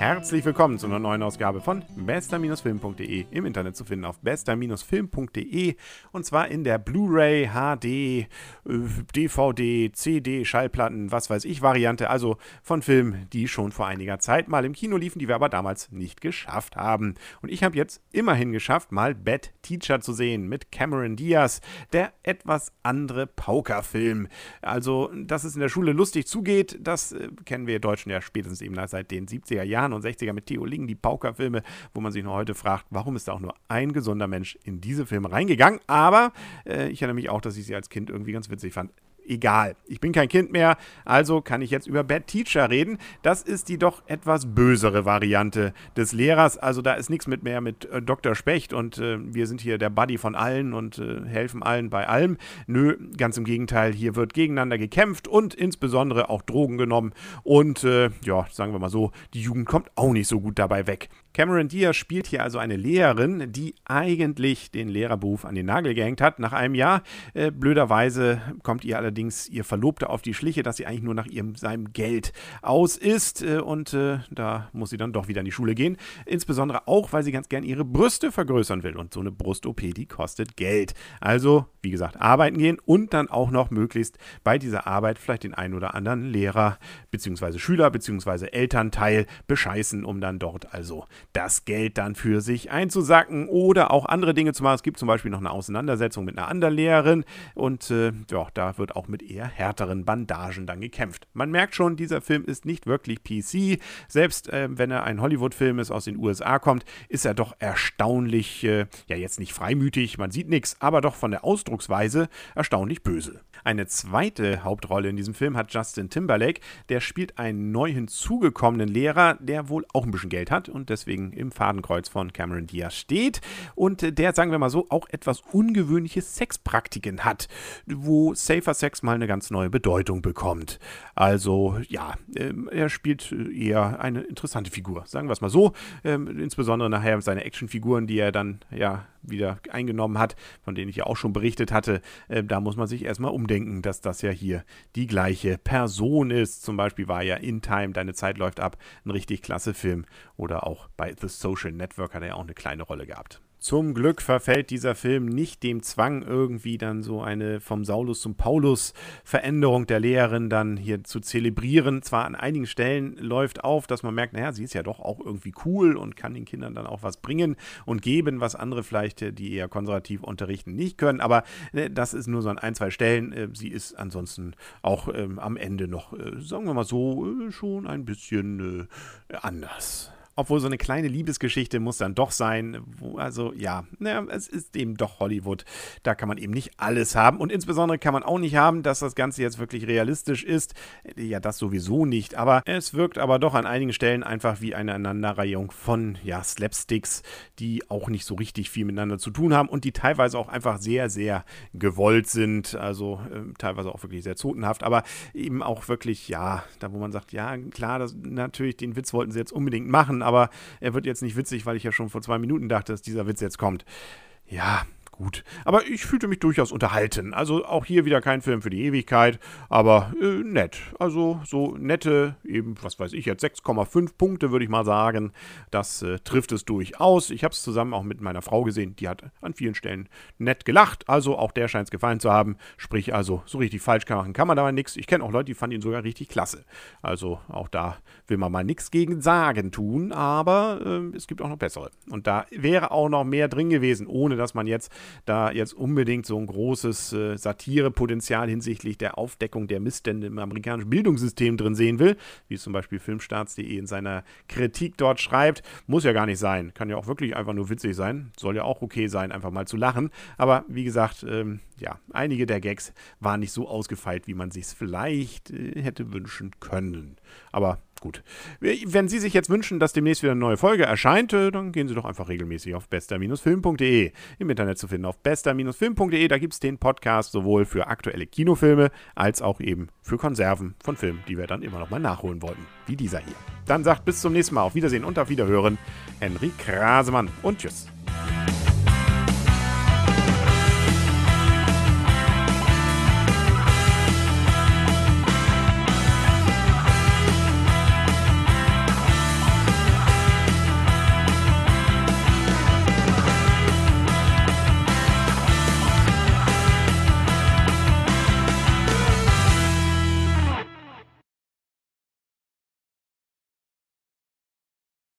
Herzlich willkommen zu einer neuen Ausgabe von bester-film.de im Internet zu finden auf bester-film.de und zwar in der Blu-ray, HD, DVD, CD, Schallplatten, was weiß ich Variante, also von Filmen, die schon vor einiger Zeit mal im Kino liefen, die wir aber damals nicht geschafft haben. Und ich habe jetzt immerhin geschafft, mal Bad Teacher zu sehen mit Cameron Diaz, der etwas andere Paukerfilm. Also, dass es in der Schule lustig zugeht, das äh, kennen wir Deutschen ja spätestens eben seit den 70er Jahren und 60er mit Theo Ling, die Paukerfilme, wo man sich noch heute fragt, warum ist da auch nur ein gesunder Mensch in diese Filme reingegangen. Aber äh, ich erinnere mich auch, dass ich sie als Kind irgendwie ganz witzig fand egal. Ich bin kein Kind mehr, also kann ich jetzt über Bad Teacher reden. Das ist die doch etwas bösere Variante des Lehrers. Also da ist nichts mit mehr mit äh, Dr. Specht und äh, wir sind hier der Buddy von allen und äh, helfen allen bei allem. Nö, ganz im Gegenteil, hier wird gegeneinander gekämpft und insbesondere auch Drogen genommen. Und äh, ja, sagen wir mal so, die Jugend kommt auch nicht so gut dabei weg. Cameron Diaz spielt hier also eine Lehrerin, die eigentlich den Lehrerberuf an den Nagel gehängt hat. Nach einem Jahr, äh, blöderweise, kommt ihr allerdings ihr Verlobter auf die Schliche, dass sie eigentlich nur nach ihrem, seinem Geld aus ist. Äh, und äh, da muss sie dann doch wieder in die Schule gehen. Insbesondere auch, weil sie ganz gern ihre Brüste vergrößern will. Und so eine Brust-OP, die kostet Geld. Also, wie gesagt, arbeiten gehen und dann auch noch möglichst bei dieser Arbeit vielleicht den einen oder anderen Lehrer bzw. Schüler bzw. Elternteil bescheißen, um dann dort also das Geld dann für sich einzusacken oder auch andere Dinge zu machen. Es gibt zum Beispiel noch eine Auseinandersetzung mit einer anderen Lehrerin und äh, ja, da wird auch mit eher härteren Bandagen dann gekämpft. Man merkt schon, dieser Film ist nicht wirklich PC. Selbst äh, wenn er ein Hollywood-Film ist, aus den USA kommt, ist er doch erstaunlich, äh, ja jetzt nicht freimütig, man sieht nichts, aber doch von der Ausdrucksweise erstaunlich böse. Eine zweite Hauptrolle in diesem Film hat Justin Timberlake. Der spielt einen neu hinzugekommenen Lehrer, der wohl auch ein bisschen Geld hat und deswegen im Fadenkreuz von Cameron Diaz steht. Und der, sagen wir mal so, auch etwas ungewöhnliche Sexpraktiken hat, wo Safer Sex mal eine ganz neue Bedeutung bekommt. Also ja, ähm, er spielt eher eine interessante Figur, sagen wir es mal so. Ähm, insbesondere nachher seine Actionfiguren, die er dann ja wieder eingenommen hat, von denen ich ja auch schon berichtet hatte, äh, da muss man sich erstmal umdenken, dass das ja hier die gleiche Person ist. Zum Beispiel war ja In Time, Deine Zeit läuft ab, ein richtig klasse Film. Oder auch bei The Social Network hat er ja auch eine kleine Rolle gehabt. Zum Glück verfällt dieser Film nicht dem Zwang, irgendwie dann so eine vom Saulus zum Paulus Veränderung der Lehrerin dann hier zu zelebrieren. Zwar an einigen Stellen läuft auf, dass man merkt, naja, sie ist ja doch auch irgendwie cool und kann den Kindern dann auch was bringen und geben, was andere vielleicht, äh, die eher konservativ unterrichten, nicht können. Aber äh, das ist nur so an ein, zwei Stellen. Äh, sie ist ansonsten auch ähm, am Ende noch, sagen wir mal so, schon ein bisschen anders obwohl so eine kleine Liebesgeschichte muss dann doch sein. Also ja, naja, es ist eben doch Hollywood. Da kann man eben nicht alles haben. Und insbesondere kann man auch nicht haben, dass das Ganze jetzt wirklich realistisch ist. Ja, das sowieso nicht. Aber es wirkt aber doch an einigen Stellen einfach wie eine Aneinanderreihung von ja, Slapsticks, die auch nicht so richtig viel miteinander zu tun haben und die teilweise auch einfach sehr, sehr gewollt sind. Also äh, teilweise auch wirklich sehr zotenhaft, aber eben auch wirklich, ja, da wo man sagt, ja, klar, das, natürlich, den Witz wollten sie jetzt unbedingt machen, aber er wird jetzt nicht witzig, weil ich ja schon vor zwei Minuten dachte, dass dieser Witz jetzt kommt. Ja, gut. Aber ich fühlte mich durchaus unterhalten. Also auch hier wieder kein Film für die Ewigkeit, aber äh, nett. Also so nette, eben, was weiß ich jetzt, 6,5 Punkte würde ich mal sagen. Das äh, trifft es durchaus. Ich habe es zusammen auch mit meiner Frau gesehen. Die hat an vielen Stellen nett gelacht. Also auch der scheint es gefallen zu haben. Sprich also, so richtig falsch machen kann man dabei nichts. Ich kenne auch Leute, die fanden ihn sogar richtig klasse. Also auch da will man mal nichts gegen sagen tun, aber äh, es gibt auch noch bessere. Und da wäre auch noch mehr drin gewesen, ohne dass man jetzt da jetzt unbedingt so ein großes äh, Satirepotenzial hinsichtlich der Aufdeckung der Missstände im amerikanischen Bildungssystem drin sehen will, wie zum Beispiel Filmstarts.de in seiner Kritik dort schreibt. Muss ja gar nicht sein. Kann ja auch wirklich einfach nur witzig sein. Soll ja auch okay sein, einfach mal zu lachen. Aber wie gesagt, ähm, ja, einige der Gags waren nicht so ausgefeilt, wie man sich es vielleicht äh, hätte wünschen können. Aber gut. Wenn Sie sich jetzt wünschen, dass demnächst wieder eine neue Folge erscheint, äh, dann gehen Sie doch einfach regelmäßig auf bester-film.de. Im Internet zu finden auf bester-film.de. Da gibt es den Podcast sowohl für aktuelle Kinofilme als auch eben für Konserven von Filmen, die wir dann immer noch mal nachholen wollten. Wie dieser hier. Dann sagt bis zum nächsten Mal. Auf Wiedersehen und auf Wiederhören. Henry Krasemann und tschüss.